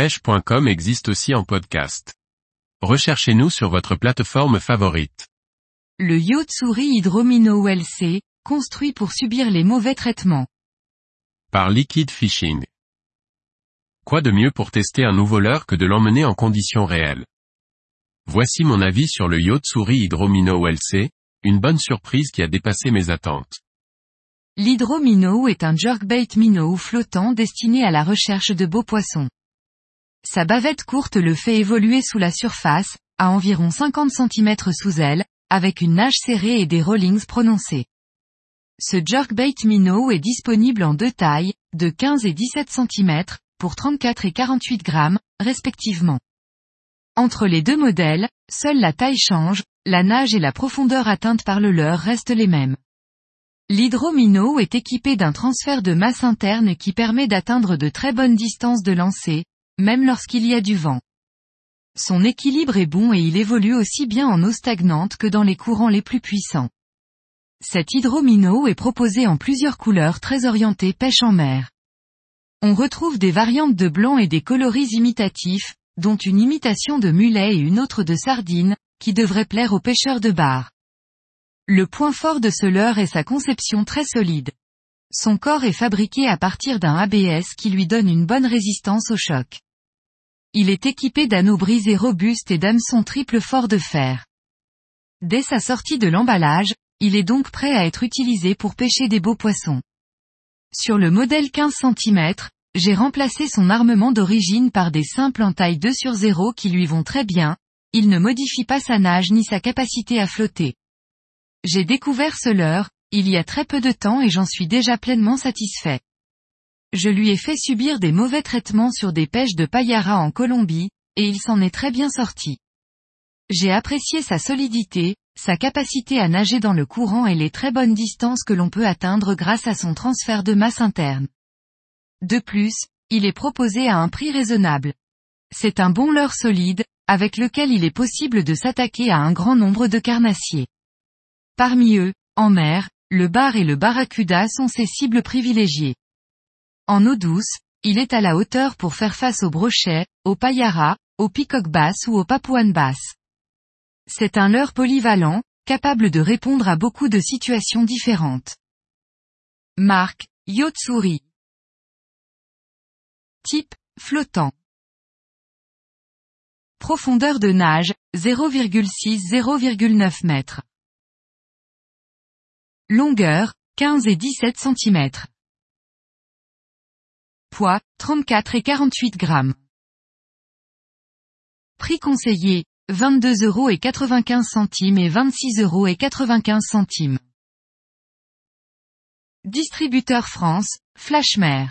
pêche.com existe aussi en podcast. Recherchez-nous sur votre plateforme favorite. Le Yacht-Souris Hydromino LC, construit pour subir les mauvais traitements. Par Liquid Fishing. Quoi de mieux pour tester un nouveau leurre que de l'emmener en conditions réelles? Voici mon avis sur le Yacht-Souris Hydromino LC, une bonne surprise qui a dépassé mes attentes. L'hydromino est un jerkbait minnow flottant destiné à la recherche de beaux poissons. Sa bavette courte le fait évoluer sous la surface, à environ 50 cm sous elle, avec une nage serrée et des rollings prononcés. Ce jerkbait minnow est disponible en deux tailles, de 15 et 17 cm, pour 34 et 48 grammes, respectivement. Entre les deux modèles, seule la taille change, la nage et la profondeur atteinte par le leurre restent les mêmes. L'hydromino est équipé d'un transfert de masse interne qui permet d'atteindre de très bonnes distances de lancer, même lorsqu'il y a du vent. Son équilibre est bon et il évolue aussi bien en eau stagnante que dans les courants les plus puissants. Cet hydromino est proposé en plusieurs couleurs très orientées pêche en mer. On retrouve des variantes de blanc et des coloris imitatifs, dont une imitation de mulet et une autre de sardine, qui devrait plaire aux pêcheurs de bar. Le point fort de ce leurre est sa conception très solide. Son corps est fabriqué à partir d'un ABS qui lui donne une bonne résistance au choc. Il est équipé d'anneaux brisés robustes et d'hameçons triple fort de fer. Dès sa sortie de l'emballage, il est donc prêt à être utilisé pour pêcher des beaux poissons. Sur le modèle 15 cm, j'ai remplacé son armement d'origine par des simples en taille 2 sur 0 qui lui vont très bien, il ne modifie pas sa nage ni sa capacité à flotter. J'ai découvert ce leurre, il y a très peu de temps et j'en suis déjà pleinement satisfait. Je lui ai fait subir des mauvais traitements sur des pêches de payara en Colombie, et il s'en est très bien sorti. J'ai apprécié sa solidité, sa capacité à nager dans le courant et les très bonnes distances que l'on peut atteindre grâce à son transfert de masse interne. De plus, il est proposé à un prix raisonnable. C'est un bon leurre solide, avec lequel il est possible de s'attaquer à un grand nombre de carnassiers. Parmi eux, en mer, le bar et le barracuda sont ses cibles privilégiées. En eau douce, il est à la hauteur pour faire face aux brochets, aux payara, aux peacock bass ou aux papouanes basses. C'est un leurre polyvalent, capable de répondre à beaucoup de situations différentes. Marque, Yotsuri. Type, flottant. Profondeur de nage, 0,6-0,9 mètres. Longueur, 15 et 17 cm. Poids, 34 et 48 grammes. Prix conseillé, 22 euros et 95 centimes et 26 euros et 95 centimes. Distributeur France, Flashmer.